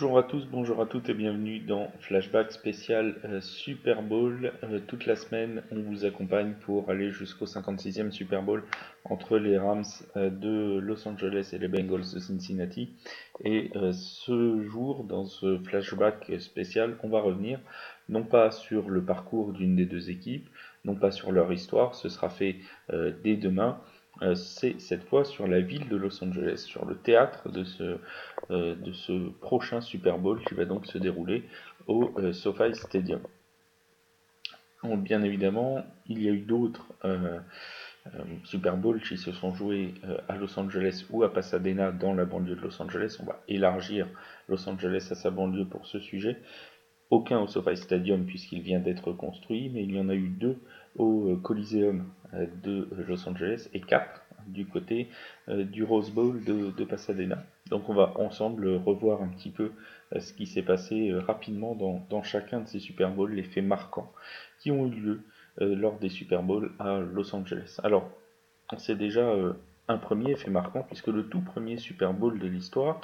Bonjour à tous, bonjour à toutes et bienvenue dans Flashback spécial euh, Super Bowl. Euh, toute la semaine, on vous accompagne pour aller jusqu'au 56e Super Bowl entre les Rams euh, de Los Angeles et les Bengals de Cincinnati. Et ce jour, dans ce flashback spécial, on va revenir non pas sur le parcours d'une des deux équipes, non pas sur leur histoire, ce sera fait dès demain, c'est cette fois sur la ville de Los Angeles, sur le théâtre de ce, euh, prochain Super Bowl qui va donc se dérouler au euh, SoFi Stadium. bien évidemment, il y a eu d'autres Super Bowls qui se sont joués à Los Angeles ou à Pasadena dans la banlieue de Los Angeles. On va élargir Los Angeles à sa banlieue pour ce sujet. Aucun au SoFi Stadium puisqu'il vient d'être construit, mais il y en a eu deux au Coliseum euh, de Los Angeles et 4 du côté euh, du Rose Bowl de, Pasadena. Donc on va ensemble revoir un petit peu euh, ce qui s'est passé rapidement dans, chacun de ces Super Bowls, les faits marquants qui ont eu lieu lors des Super Bowls à Los Angeles. Alors, c'est déjà un premier fait marquant puisque le tout premier Super Bowl de l'histoire,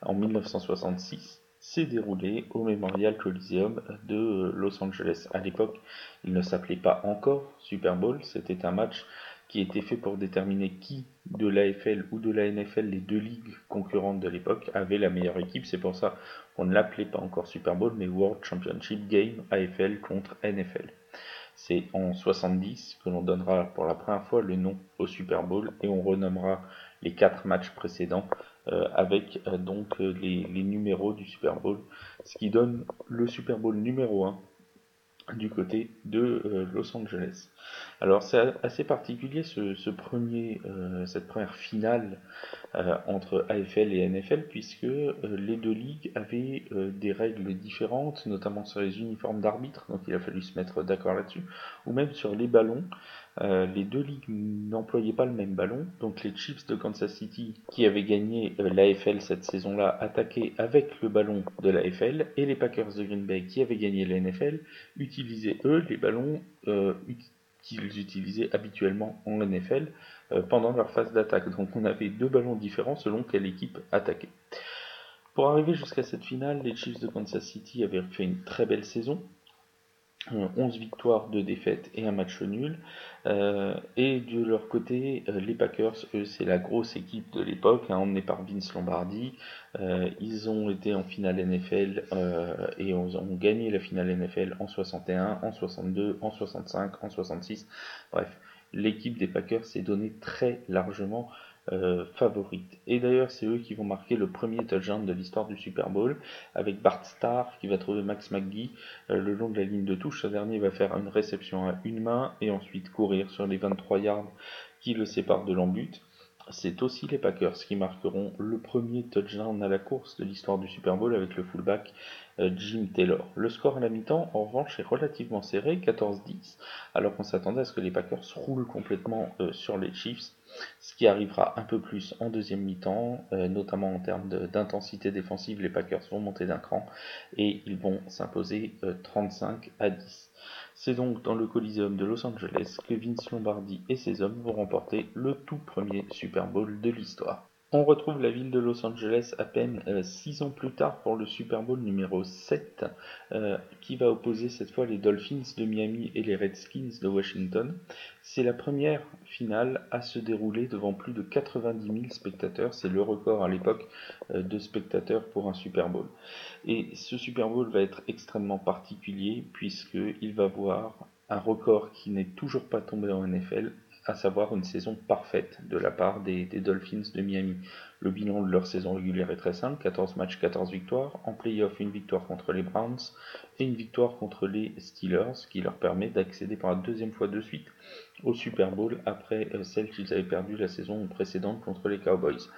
en 1966, s'est déroulé au Memorial Coliseum de Los Angeles. À l'époque, il ne s'appelait pas encore Super Bowl, c'était un match qui était fait pour déterminer qui de l'AFL ou de la NFL, les deux ligues concurrentes de l'époque, avait la meilleure équipe. C'est pour ça qu'on ne l'appelait pas encore Super Bowl, mais World Championship Game AFL contre NFL. C'est en 70 que l'on donnera pour la première fois le nom au Super Bowl et on renommera les quatre matchs précédents euh, avec euh, donc euh, les, numéros du Super Bowl, ce qui donne le Super Bowl numéro 1 du côté de euh, Los Angeles. Alors c'est assez particulier ce, premier, euh, cette première finale euh, entre AFL et NFL puisque les deux ligues avaient des règles différentes, notamment sur les uniformes d'arbitre, donc il a fallu se mettre d'accord là-dessus, ou même sur les ballons. les deux ligues n'employaient pas le même ballon, donc les Chiefs de Kansas City qui avaient gagné l'AFL cette saison-là attaquaient avec le ballon de l'AFL et les Packers de Green Bay qui avaient gagné la NFL utilisaient eux les ballons euh, qu'ils utilisaient habituellement en NFL euh, pendant leur phase d'attaque. Donc on avait deux ballons différents selon quelle équipe attaquait. Pour arriver jusqu'à cette finale, les Chiefs de Kansas City avaient fait une très belle saison. 11 euh, victoires, 2 défaites et un match nul. Euh, et de leur côté, euh, les Packers, eux, c'est la grosse équipe de l'époque, hein, emmenée par Vince Lombardi. ils ont été en finale NFL et ont, ont, gagné la finale NFL en 61, en 62, en 65, en 66. Bref, l'équipe des Packers s'est donnée très largement euh. Et d'ailleurs, c'est eux qui vont marquer le premier touchdown de l'histoire du Super Bowl, avec Bart Starr qui va trouver Max McGee euh, le long de la ligne de touche. Ce dernier va faire une réception à une main et ensuite courir sur les 23 yards qui le séparent de l'embut. C'est aussi les Packers qui marqueront le premier touchdown à la course de l'histoire du Super Bowl avec le fullback euh, Jim Taylor. Le score à la mi-temps, en revanche, est relativement serré, 14-10, alors qu'on s'attendait à ce que les Packers roulent complètement sur les Chiefs ce qui arrivera un peu plus en deuxième mi-temps, euh, notamment en termes d'intensité défensive, les Packers vont monter d'un cran et ils vont s'imposer 35 euh, à 10. C'est donc dans le Coliseum de Los Angeles que Vince Lombardi et ses hommes vont remporter le tout premier Super Bowl de l'histoire. On retrouve la ville de Los Angeles à peine 6 euh, ans plus tard pour le Super Bowl numéro 7 euh, qui va opposer cette fois les Dolphins de Miami et les Redskins de Washington. C'est la première finale à se dérouler devant plus de 90 000 spectateurs. C'est le record à l'époque euh, de spectateurs pour un Super Bowl. Et ce Super Bowl va être extrêmement particulier puisqu'il va voir un record qui n'est toujours pas tombé en NFL à savoir une saison parfaite de la part des, Dolphins de Miami. Le bilan de leur saison régulière est très simple, 14 matchs, 14 victoires, en playoff une victoire contre les Browns et une victoire contre les Steelers, qui leur permet d'accéder pour la deuxième fois de suite au Super Bowl après euh, celle qu'ils avaient perdue la saison précédente contre les Cowboys.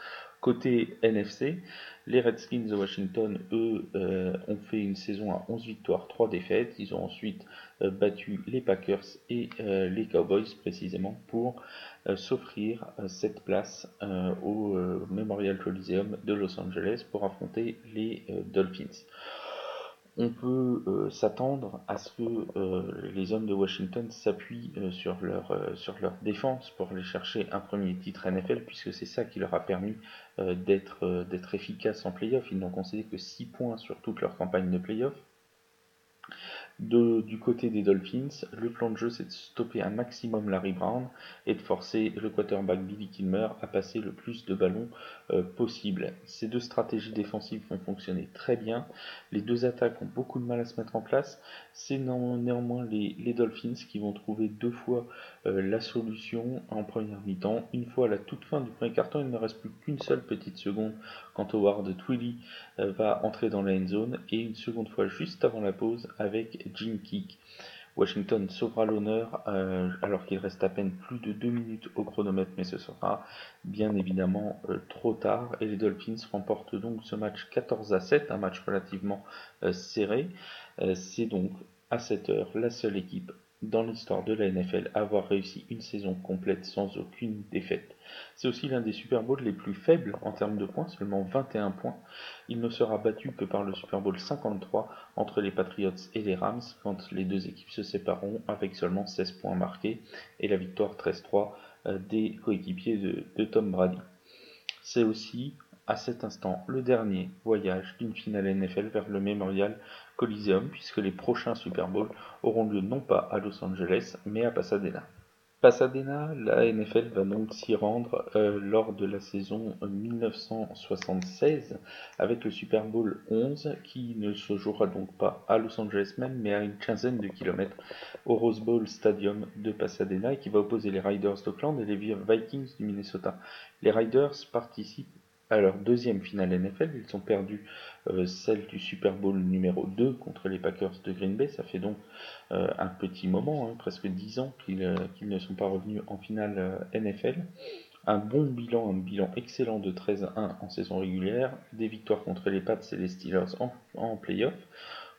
Côté NFC, les Redskins de Washington, eux, euh, ont fait une saison à 11 victoires, 3 défaites. Ils ont ensuite euh, battu les Packers et euh, les Cowboys précisément pour s'offrir cette place au Memorial Coliseum de Los Angeles pour affronter les Dolphins. On peut euh, s'attendre à ce que euh, les hommes de Washington s'appuient euh, sur, leur, sur leur défense pour aller chercher un premier titre NFL, puisque c'est ça qui leur a permis d'être efficaces en playoff. Ils n'ont concédé que 6 points sur toute leur campagne de playoff du côté des Dolphins, le plan de jeu c'est de stopper un maximum Larry Brown et de forcer le quarterback Billy Kilmer à passer le plus de ballons euh, possible. Ces deux stratégies défensives vont fonctionner très bien. Les deux attaques ont beaucoup de mal à se mettre en place. C'est néanmoins les, Dolphins qui vont trouver deux fois euh, la solution en première mi-temps. Une fois à la toute fin du premier carton, il ne reste plus qu'une seule petite seconde quand Twilly euh, va entrer dans la end zone et une seconde fois juste avant la pause avec Jim Kick. Washington sauvera l'honneur euh, alors qu'il reste à peine plus de 2 minutes au chronomètre, mais ce sera bien évidemment euh, trop tard. Et les Dolphins remportent donc ce match 14 à 7, un match relativement serré. C'est donc à cette heure la seule équipe dans l'histoire de la NFL avoir réussi une saison complète sans aucune défaite. C'est aussi l'un des Super Bowls les plus faibles en termes de points, seulement 21 points. Il ne sera battu que par le Super Bowl 53 entre les Patriots et les Rams quand les deux équipes se sépareront avec seulement 16 points marqués et la victoire 13-3 euh, des coéquipiers de, de Tom Brady. C'est aussi à cet instant le dernier voyage d'une finale NFL vers le Memorial Coliseum puisque les prochains Super Bowls auront lieu non pas à Los Angeles mais à Pasadena. Pasadena, la NFL va donc s'y rendre euh, lors de la saison 1976 avec le Super Bowl 11 qui ne se jouera donc pas à Los Angeles même mais à une quinzaine de kilomètres au Rose Bowl Stadium de Pasadena et qui va opposer les Riders d'Oakland et les Vikings du Minnesota. Les Riders participent à leur deuxième finale NFL. Ils ont perdu euh, celle du Super Bowl numéro 2 contre les Packers de Green Bay. Ça fait donc euh, un petit moment, hein, presque 10 ans euh, qu'ils ne sont pas revenus en finale NFL. Un bon bilan, un bilan excellent de 13-1 en saison régulière, des victoires contre les Pats et les Steelers en, en playoff.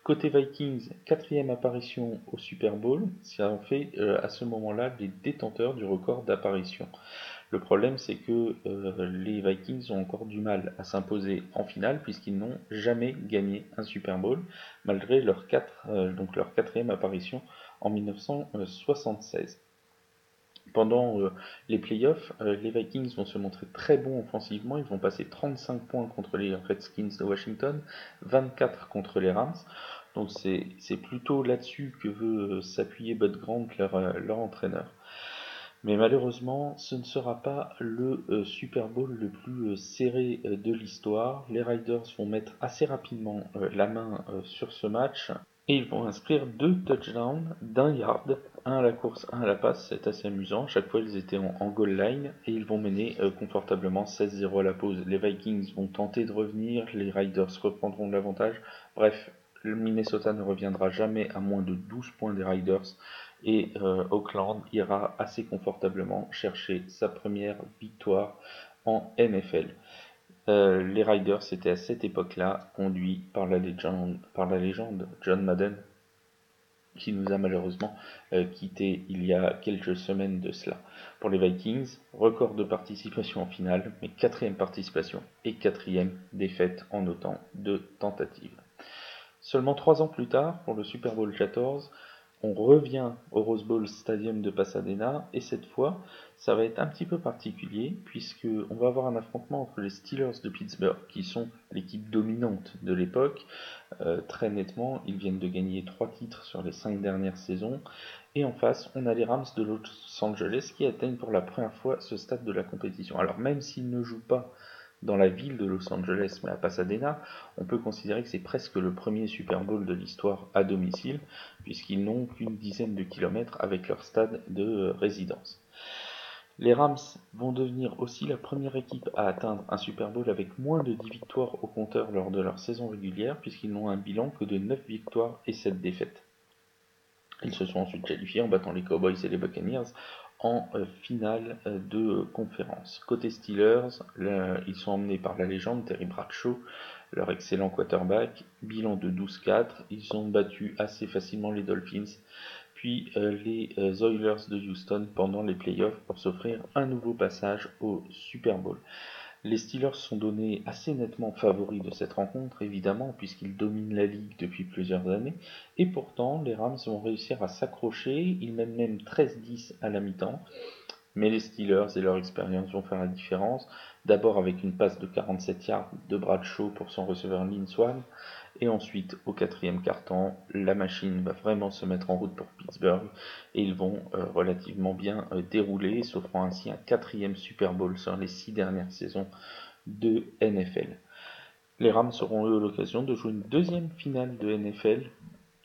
Côté Vikings, quatrième apparition au Super Bowl, ça en fait à ce moment-là les détenteurs du record d'apparition. Le problème, c'est que euh, les Vikings ont encore du mal à s'imposer en finale puisqu'ils n'ont jamais gagné un Super Bowl malgré leur, euh, quatrième apparition en 1976. Pendant euh, les playoffs, les Vikings vont se montrer très bons offensivement. Ils vont passer 35 points contre les Redskins de Washington, 24 contre les Rams. Donc c'est plutôt là-dessus que veut s'appuyer Bud Grant, leur entraîneur. Mais malheureusement, ce ne sera pas le euh, Super Bowl le plus euh, serré euh, de l'histoire. Les Riders vont mettre assez rapidement la main sur ce match et ils vont inscrire deux touchdowns d'un yard, un à la course, un à la passe. C'est assez amusant. Chaque fois, ils étaient en, goal line et ils vont mener confortablement 16-0 à la pause. Les Vikings vont tenter de revenir, les Riders reprendront l'avantage. Bref, le Minnesota ne reviendra jamais à moins de 12 points des Riders et euh, Auckland ira assez confortablement chercher sa première victoire en NFL. Euh, les Riders étaient à cette époque-là conduits par la, légende, John Madden, qui nous a malheureusement euh, quitté il y a quelques semaines de cela. Pour les Vikings, record de participation en finale, mais quatrième participation et quatrième défaite en autant de tentatives. Seulement trois ans plus tard, pour le Super Bowl 14, on revient au Rose Bowl Stadium de Pasadena et cette fois ça va être un petit peu particulier puisque on va avoir un affrontement entre les Steelers de Pittsburgh qui sont l'équipe dominante de l'époque. Euh, très nettement ils viennent de gagner trois titres sur les cinq dernières saisons et en face on a les Rams de Los Angeles qui atteignent pour la première fois ce stade de la compétition. Alors même s'ils ne jouent pas dans la ville de Los Angeles, mais à Pasadena, on peut considérer que c'est presque le premier Super Bowl de l'histoire à domicile, puisqu'ils n'ont qu'une dizaine de kilomètres avec leur stade de résidence. Les Rams vont devenir aussi la première équipe à atteindre un Super Bowl avec moins de 10 victoires au compteur lors de leur saison régulière, puisqu'ils n'ont un bilan que de 9 victoires et 7 défaites. Ils se sont ensuite qualifiés en battant les Cowboys et les Buccaneers en euh, finale euh, de conférence. Côté Steelers, ils sont emmenés par la légende Terry Bradshaw, leur excellent quarterback, bilan de 12-4, ils ont battu assez facilement les Dolphins, puis euh, les Oilers de Houston pendant les playoffs pour s'offrir un nouveau passage au Super Bowl. Les Steelers sont donnés assez nettement favoris de cette rencontre, évidemment, puisqu'ils dominent la ligue depuis plusieurs années, et pourtant les Rams vont réussir à s'accrocher, ils mènent même 13-10 à la mi-temps, mais les Steelers et leur expérience vont faire la différence, d'abord avec une passe de 47 yards de Bradshaw pour son receveur Lynn Swan, et ensuite au quatrième quart-temps, la machine va vraiment se mettre en route pour Pittsburgh, et ils vont euh, relativement bien euh, dérouler, s'offrant ainsi un quatrième Super Bowl sur les six dernières saisons de NFL. Les Rams auront eu l'occasion de jouer une deuxième finale de NFL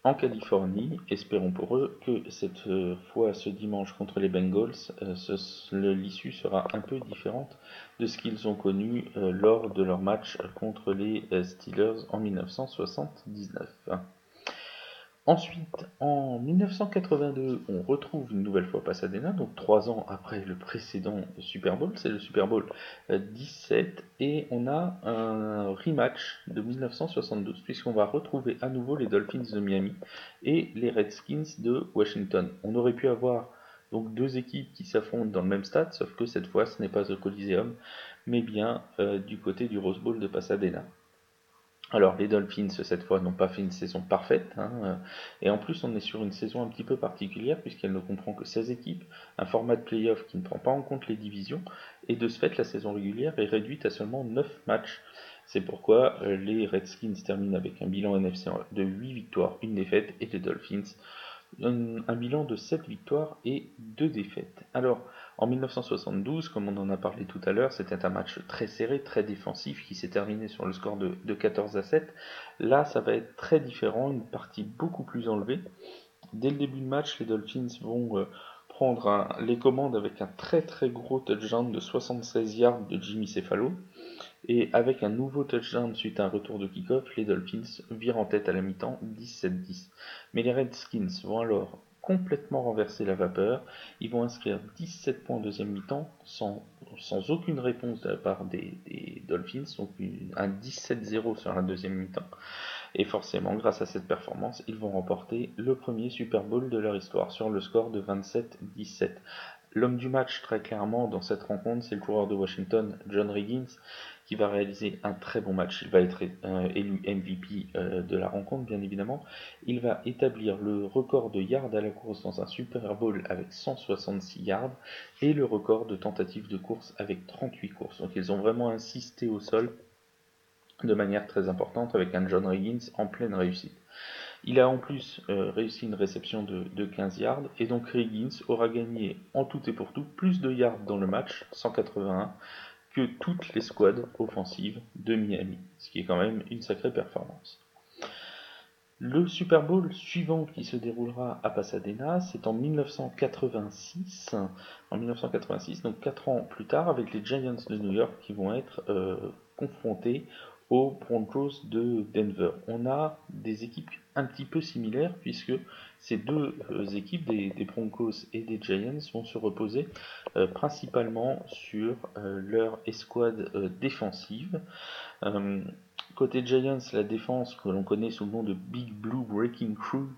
en Californie. Espérons pour eux que cette euh, fois, ce dimanche contre les Bengals, euh, l'issue sera un peu différente de ce qu'ils ont connu euh, lors de leur match contre les Steelers en 1979. Ensuite, en 1982, on retrouve une nouvelle fois Pasadena, donc trois ans après le précédent Super Bowl, c'est le Super Bowl 17, euh, et on a un rematch de 1972, puisqu'on va retrouver à nouveau les Dolphins de Miami et les Redskins de Washington. On aurait pu avoir donc deux équipes qui s'affrontent dans le même stade, sauf que cette fois ce n'est pas au Coliseum, mais bien euh, du côté du Rose Bowl de Pasadena. Alors les Dolphins cette fois n'ont pas fait une saison parfaite hein, euh, et en plus on est sur une saison un petit peu particulière puisqu'elle ne comprend que 16 équipes, un format de playoff qui ne prend pas en compte les divisions et de ce fait la saison régulière est réduite à seulement 9 matchs. C'est pourquoi euh, les Redskins terminent avec un bilan NFC de 8 victoires, 1 défaite et les Dolphins un, bilan de 7 victoires et 2 défaites. Alors, en 1972, comme on en a parlé tout à l'heure, c'était un match très serré, très défensif, qui s'est terminé sur le score de, 14 à 7. Là, ça va être très différent, une partie beaucoup plus enlevée. Dès le début de match, les Dolphins vont euh, prendre les commandes avec un très très gros touchdown de 76 yards de Jimmy Cefalo. Et avec un nouveau touchdown suite à un retour de kick-off, les Dolphins virent en tête à la mi-temps 17-10. Mais les Redskins vont alors complètement renverser la vapeur. Ils vont inscrire 17 points en deuxième mi-temps sans, sans, aucune réponse de la part des, Dolphins, donc un 17-0 sur la deuxième mi-temps. Et forcément, grâce à cette performance, ils vont remporter le premier Super Bowl de leur histoire sur le score de 27-17. L'homme du match, très clairement, dans cette rencontre, c'est le coureur de Washington, John Riggins, qui va réaliser un très bon match. Il va être euh, élu MVP euh, de la rencontre, bien évidemment. Il va établir le record de yards à la course dans un Super Bowl avec 166 yards et le record de tentatives de course avec 38 courses. Donc ils ont vraiment insisté au sol de manière très importante avec un John Riggins en pleine réussite. Il a en plus euh, réussi une réception de, 15 yards et donc Riggins aura gagné en tout et pour tout plus de yards dans le match, 181, que toutes les squads offensives de Miami, ce qui est quand même une sacrée performance. Le Super Bowl suivant qui se déroulera à Pasadena, c'est en 1986, en 1986, donc 4 ans plus tard, avec les Giants de New York qui vont être euh, confrontés aux Broncos de Denver. On a des équipes un petit peu similaires puisque ces deux euh, équipes, des, Broncos et des Giants, vont se reposer euh, principalement sur euh, leur escouade défensive. côté Giants, la défense que l'on connaît sous le nom de Big Blue Breaking Crew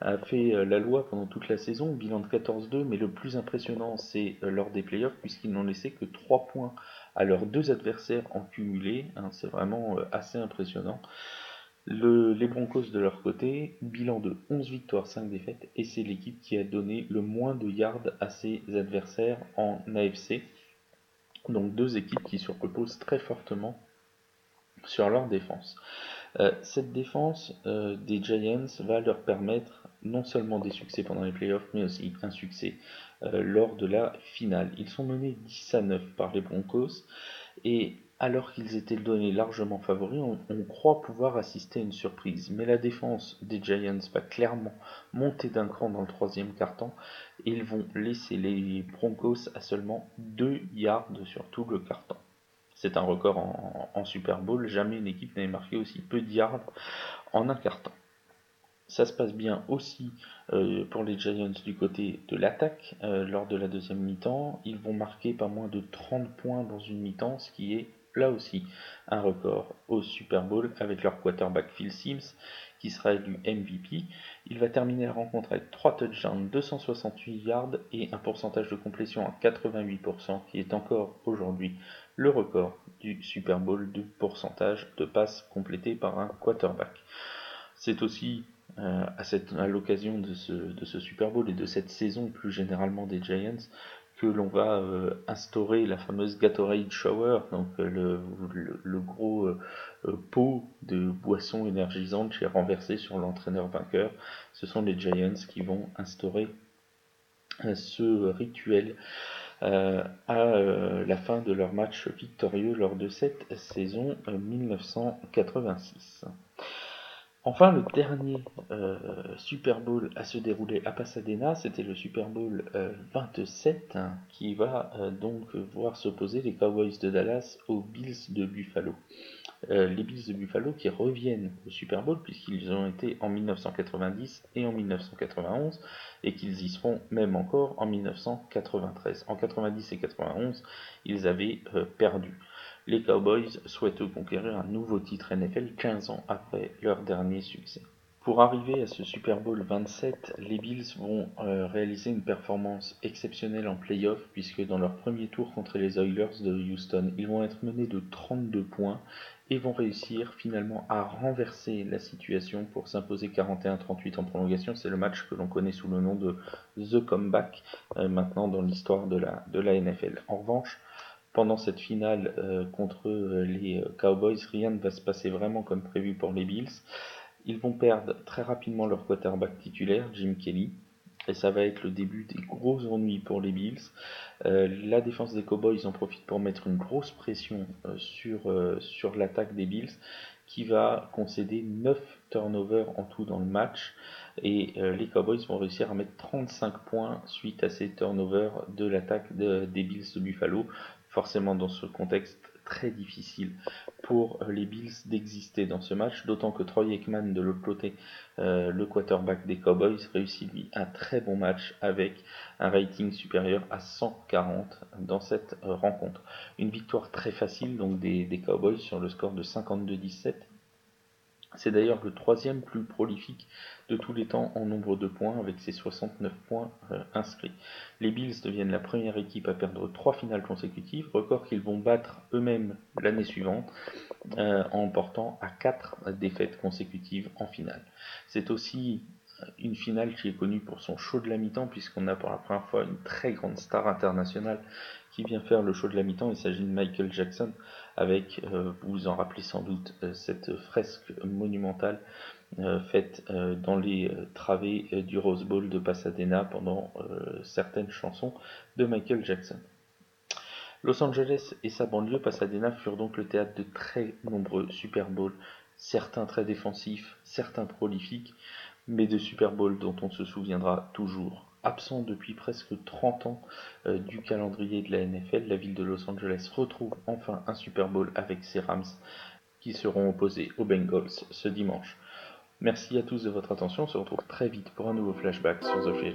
a fait la loi pendant toute la saison, bilan de 14-2, mais le plus impressionnant c'est lors des playoffs puisqu'ils n'ont laissé que 3 points à leurs deux adversaires en cumulé. Hein, c'est vraiment assez impressionnant. Les Broncos de leur côté, bilan de 11 victoires, 5 défaites, et c'est l'équipe qui a donné le moins de yards à ses adversaires en AFC. Donc deux équipes qui se reposent très fortement sur leur défense. Euh, cette défense euh, des Giants va leur permettre non seulement des succès pendant les playoffs, mais aussi un succès euh, lors de la finale. Ils sont menés 10 à 9 par les Broncos et alors qu'ils étaient donnés largement favoris, on, croit pouvoir assister à une surprise. Mais la défense des Giants va clairement monter d'un cran dans le troisième quart-temps et ils vont laisser les Broncos à seulement 2 yards sur tout le quart-temps. C'est un record en, Super Bowl. Jamais une équipe n'avait marqué aussi peu de yards en un quart-temps. Ça se passe bien aussi euh, pour les Giants du côté de l'attaque euh, lors de la deuxième mi-temps. Ils vont marquer pas moins de 30 points dans une mi-temps, ce qui est là aussi un record au Super Bowl avec leur quarterback Phil Sims qui sera élu MVP. Il va terminer la rencontre avec 3 touchdowns, 268 yards et un pourcentage de complétion à 88% qui est encore aujourd'hui le record du Super Bowl du pourcentage de passes complétées par un quarterback. C'est aussi euh, à, l'occasion de ce, Super Bowl et de cette saison plus généralement des Giants que l'on va euh, instaurer la fameuse Gatorade Shower, donc euh, le, gros pot de boisson énergisante qui est renversé sur l'entraîneur vainqueur. Ce sont les Giants qui vont instaurer ce rituel à la fin de leur match victorieux lors de cette saison 1986. Enfin, le dernier euh, Super Bowl à se dérouler à Pasadena, c'était le Super Bowl 27, euh, hein, qui va euh, donc voir s'opposer les Cowboys de Dallas aux Bills de Buffalo. les Bills de Buffalo qui reviennent au Super Bowl puisqu'ils ont été en 1990 et en 1991 et qu'ils y seront même encore en 1993. En 90 et 91, ils avaient perdu. Les Cowboys souhaitent conquérir un nouveau titre NFL 15 ans après leur dernier succès. Pour arriver à ce Super Bowl 27, les Bills vont euh, réaliser une performance exceptionnelle en playoff puisque dans leur premier tour contre les Oilers de Houston, ils vont être menés de 32 points et vont réussir finalement à renverser la situation pour s'imposer 41-38 en prolongation. C'est le match que l'on connaît sous le nom de The Comeback euh, maintenant dans l'histoire de la, de la NFL. En revanche, pendant cette finale euh, contre euh, les euh, Cowboys, rien ne va se passer vraiment comme prévu pour les Bills. Ils vont perdre très rapidement leur quarterback titulaire, Jim Kelly, et ça va être le début des gros ennuis pour les Bills. la défense des Cowboys en profite pour mettre une grosse pression sur, sur l'attaque des Bills qui va concéder 9 turnovers en tout dans le match et les Cowboys vont réussir à mettre 35 points suite à ces turnovers de l'attaque des Bills de Buffalo forcément dans ce contexte très difficile pour les Bills d'exister dans ce match, d'autant que Troy Aikman de l'autre côté, euh, le quarterback des Cowboys, réussit lui un très bon match avec un rating supérieur à 140 dans cette rencontre. Une victoire très facile donc des Cowboys sur le score de 52-17 c'est d'ailleurs le troisième plus prolifique de tous les temps en nombre de points avec ses 69 points euh, inscrits. Les Bills deviennent la première équipe à perdre trois finales consécutives, record qu'ils vont battre eux-mêmes l'année suivante euh, en portant à quatre défaites consécutives en finale. C'est aussi une finale qui est connue pour son show de la mi-temps, puisqu'on a pour la première fois une très grande star internationale qui vient faire le show de la mi-temps. Il s'agit de Michael Jackson, avec, euh, vous vous en rappelez sans doute, euh, cette fresque monumentale euh, faite dans les travées du Rose Bowl de Pasadena pendant certaines chansons de Michael Jackson. Los Angeles et sa banlieue Pasadena furent donc le théâtre de très nombreux Super Bowls, certains très défensifs, certains prolifiques, mais de Super Bowl dont on se souviendra toujours. Absent depuis presque 30 ans euh, du calendrier de la NFL, la ville de Los Angeles retrouve enfin un Super Bowl avec ses Rams qui seront opposés aux Bengals ce dimanche. Merci à tous de votre attention, on se retrouve très vite pour un nouveau flashback sur The Free